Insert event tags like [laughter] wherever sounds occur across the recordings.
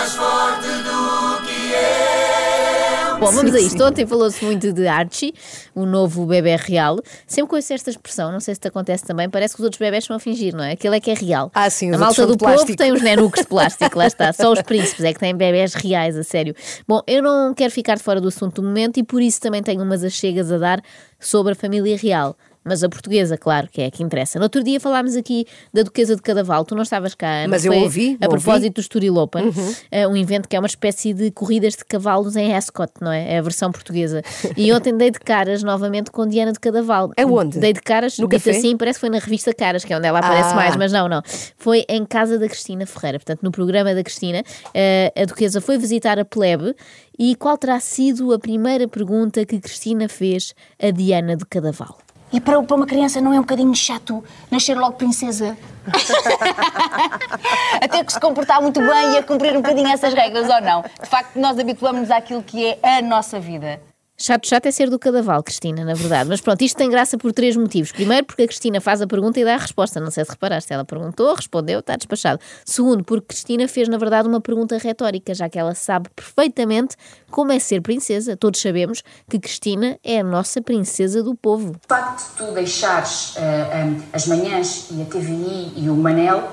mais forte do que eu. Bom, vamos sim, a isto. Sim. Ontem falou-se muito de Archie, o novo bebê real. Sempre conheço esta expressão, não sei se te acontece também, parece que os outros bebés estão a fingir, não é? Aquele é que é real. Ah, sim, os A malta do povo tem os nenucos de [laughs] plástico, lá está. Só os príncipes é que têm bebés reais, a sério. Bom, eu não quero ficar fora do assunto do momento e por isso também tenho umas achegas a dar sobre a família real. Mas a portuguesa, claro, que é a que interessa. No outro dia falámos aqui da Duquesa de Cadaval. Tu não estavas cá, Ana. Mas eu ouvi, A ouvi. propósito do Estoril Open, eh, um evento que é uma espécie de corridas de cavalos em Ascot, não é? É a versão portuguesa. E ontem dei de caras novamente com Diana de Cadaval. Aonde? Dei de caras, No dito café? assim, parece que foi na revista Caras, que é onde ela aparece Ah. mais, mas não, não. Foi em casa da Cristina Ferreira, portanto, no programa da Cristina, eh, a Duquesa foi visitar a plebe e qual terá sido a primeira pergunta que Cristina fez a Diana de Cadaval? E para, para uma criança não é um bocadinho chato nascer logo princesa? [laughs] a ter que se comportar muito bem e a cumprir um bocadinho essas regras, ou não? De facto, nós habituamos-nos àquilo que é a nossa vida. Chato, chato é ser do cadaval, Cristina, na verdade. Mas pronto, isto tem graça por três motivos. Primeiro, porque a Cristina faz a pergunta e dá a resposta. Não sei se reparaste. Ela perguntou, respondeu, está despachado. Segundo, porque Cristina fez, na verdade, uma pergunta retórica, já que ela sabe perfeitamente como é ser princesa. Todos sabemos que Cristina é a nossa princesa do povo. O facto de tu deixares ah, ah, as manhãs e a TVI e o Manel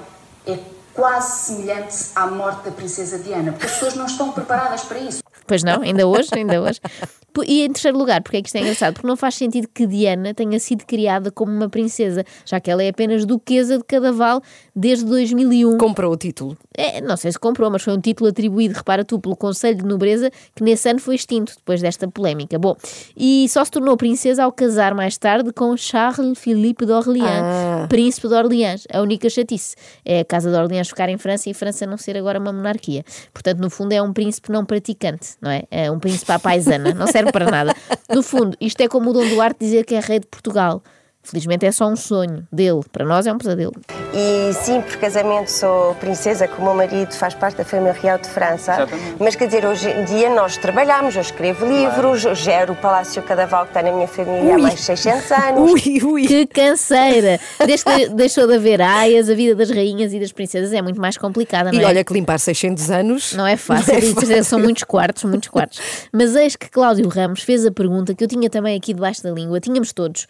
é quase semelhante à morte da princesa Diana, porque as pessoas não estão preparadas para isso. Pois não, ainda hoje, ainda hoje. E em terceiro lugar, porque é que isto é engraçado? Porque não faz sentido que Diana tenha sido criada como uma princesa, já que ela é apenas duquesa de Cadaval desde 2001. Comprou o título. É, não sei se comprou, mas foi um título atribuído, repara tu, pelo Conselho de Nobreza, que nesse ano foi extinto, depois desta polémica. Bom, e só se tornou princesa ao casar mais tarde com Charles Philippe d'Orléans, Ah. Príncipe de Orleans. A única chatice é a Casa de Orleans ficar em França e França não ser agora uma monarquia. Portanto, no fundo, é um príncipe não praticante, não é? É um príncipe à paisana, não serve para nada. No fundo, isto é como o Dom Duarte dizer que é rei de Portugal. Felizmente é só um sonho dele, para nós é um pesadelo. E sim, por casamento sou princesa, que o meu marido faz parte da família real de França. Exatamente. Mas quer dizer, hoje em dia nós trabalhamos, eu escrevo livros, eu gero o Palácio Cadaval que está na minha família há Ui. mais de 600 anos. [laughs] Ui, ui. Que canseira! Desde que deixou de haver aias, a vida das rainhas e das princesas é muito mais complicada, não E é? olha que limpar 600 anos. Não é fácil, Não é e certeza são muitos quartos, muitos quartos. Mas eis que Cláudio Ramos fez a pergunta que eu tinha também aqui debaixo da língua, tínhamos todos.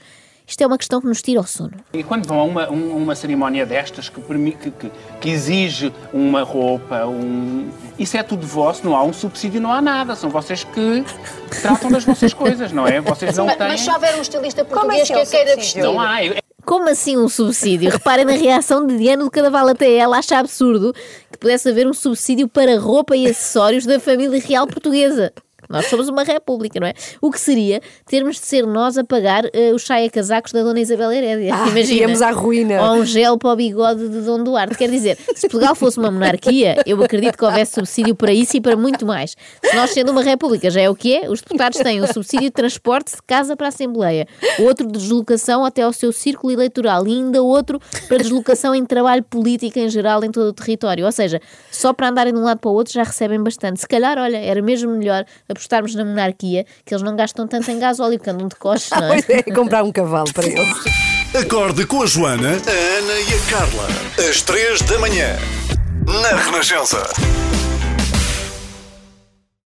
Isto é uma questão que nos tira o sono. E quando vão a uma, um- uma cerimónia destas que, que, que- que exige uma roupa, um... isso é tudo vosso, não há um subsídio, não há nada. São vocês que [laughs] tratam das vossas coisas, não é? Vocês não Mas, têm. mas se houver um estilista Como português assim que um a queira subsídio? vestir. Não há. Eu- Como assim um subsídio? Reparem na reação de Diana do Cadaval até ela acha absurdo que pudesse haver um subsídio para roupa e acessórios da família real portuguesa. Nós somos uma república, não é? O que seria termos de ser nós a pagar eh, os saia-casacos da Dona Isabel Herédia. Ah, Imagina. íamos à ruína. Ou um gel para o bigode de Dom Duarte. Quer dizer, se Portugal fosse uma monarquia, eu acredito que houvesse subsídio para isso e para muito mais. Se nós sendo uma república já é o que é, os deputados têm um subsídio de transporte de casa para a Assembleia, outro de deslocação até ao seu círculo eleitoral e ainda outro para deslocação em trabalho político em geral em todo o território. Ou seja, só para andarem de um lado para o outro já recebem bastante. Se calhar, olha, era mesmo melhor apostarmos na monarquia, que eles não gastam tanto em gasóleo, porque andam de costas, não é? É, comprar um cavalo para eles. Acorde com a Joana, a Ana e a Carla. Às três da manhã. Na Renascença.